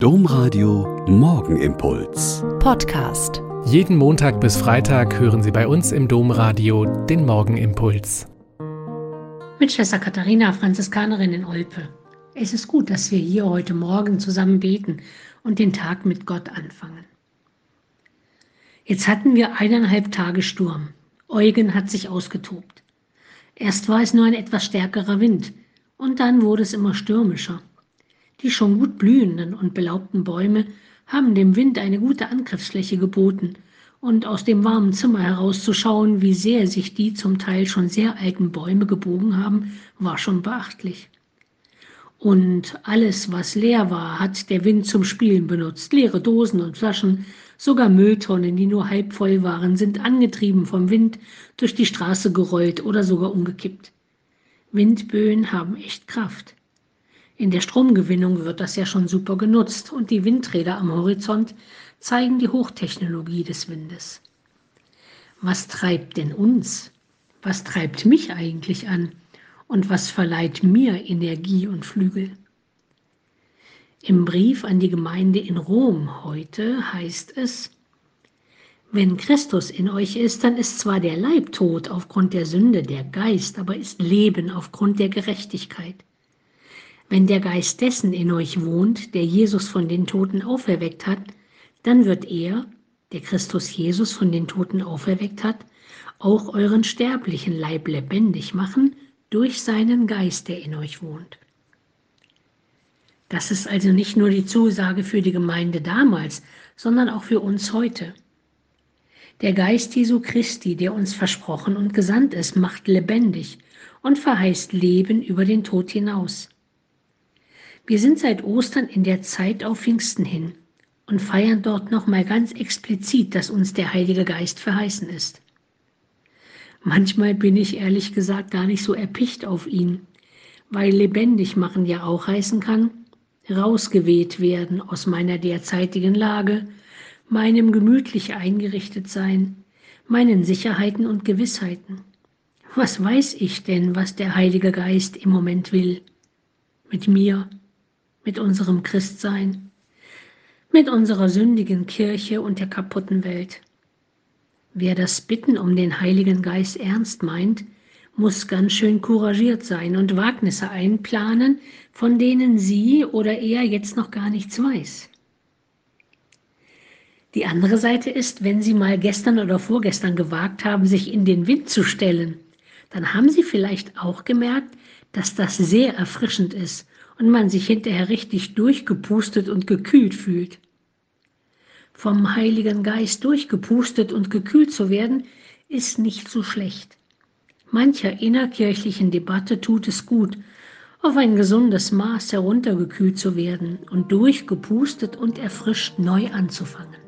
Domradio Morgenimpuls. Podcast. Jeden Montag bis Freitag hören Sie bei uns im Domradio den Morgenimpuls. Mit Schwester Katharina, Franziskanerin in Olpe. Es ist gut, dass wir hier heute Morgen zusammen beten und den Tag mit Gott anfangen. Jetzt hatten wir eineinhalb Tage Sturm. Eugen hat sich ausgetobt. Erst war es nur ein etwas stärkerer Wind und dann wurde es immer stürmischer. Die schon gut blühenden und belaubten Bäume haben dem Wind eine gute Angriffsfläche geboten, und aus dem warmen Zimmer herauszuschauen, wie sehr sich die zum Teil schon sehr alten Bäume gebogen haben, war schon beachtlich. Und alles, was leer war, hat der Wind zum Spielen benutzt. Leere Dosen und Flaschen, sogar Mülltonnen, die nur halb voll waren, sind angetrieben vom Wind durch die Straße gerollt oder sogar umgekippt. Windböen haben echt Kraft. In der Stromgewinnung wird das ja schon super genutzt und die Windräder am Horizont zeigen die Hochtechnologie des Windes. Was treibt denn uns? Was treibt mich eigentlich an? Und was verleiht mir Energie und Flügel? Im Brief an die Gemeinde in Rom heute heißt es, wenn Christus in euch ist, dann ist zwar der Leib tot aufgrund der Sünde, der Geist aber ist Leben aufgrund der Gerechtigkeit. Wenn der Geist dessen in euch wohnt, der Jesus von den Toten auferweckt hat, dann wird er, der Christus Jesus von den Toten auferweckt hat, auch euren sterblichen Leib lebendig machen durch seinen Geist, der in euch wohnt. Das ist also nicht nur die Zusage für die Gemeinde damals, sondern auch für uns heute. Der Geist Jesu Christi, der uns versprochen und gesandt ist, macht lebendig und verheißt Leben über den Tod hinaus. Wir sind seit Ostern in der Zeit auf Pfingsten hin und feiern dort nochmal ganz explizit, dass uns der Heilige Geist verheißen ist. Manchmal bin ich ehrlich gesagt gar nicht so erpicht auf ihn, weil lebendig machen ja auch heißen kann, rausgeweht werden aus meiner derzeitigen Lage, meinem gemütlich eingerichtet sein, meinen Sicherheiten und Gewissheiten. Was weiß ich denn, was der Heilige Geist im Moment will? Mit mir, mit unserem Christsein, mit unserer sündigen Kirche und der kaputten Welt. Wer das Bitten um den Heiligen Geist ernst meint, muss ganz schön couragiert sein und Wagnisse einplanen, von denen sie oder er jetzt noch gar nichts weiß. Die andere Seite ist, wenn Sie mal gestern oder vorgestern gewagt haben, sich in den Wind zu stellen, dann haben Sie vielleicht auch gemerkt, dass das sehr erfrischend ist und man sich hinterher richtig durchgepustet und gekühlt fühlt. Vom Heiligen Geist durchgepustet und gekühlt zu werden, ist nicht so schlecht. Mancher innerkirchlichen Debatte tut es gut, auf ein gesundes Maß heruntergekühlt zu werden und durchgepustet und erfrischt neu anzufangen.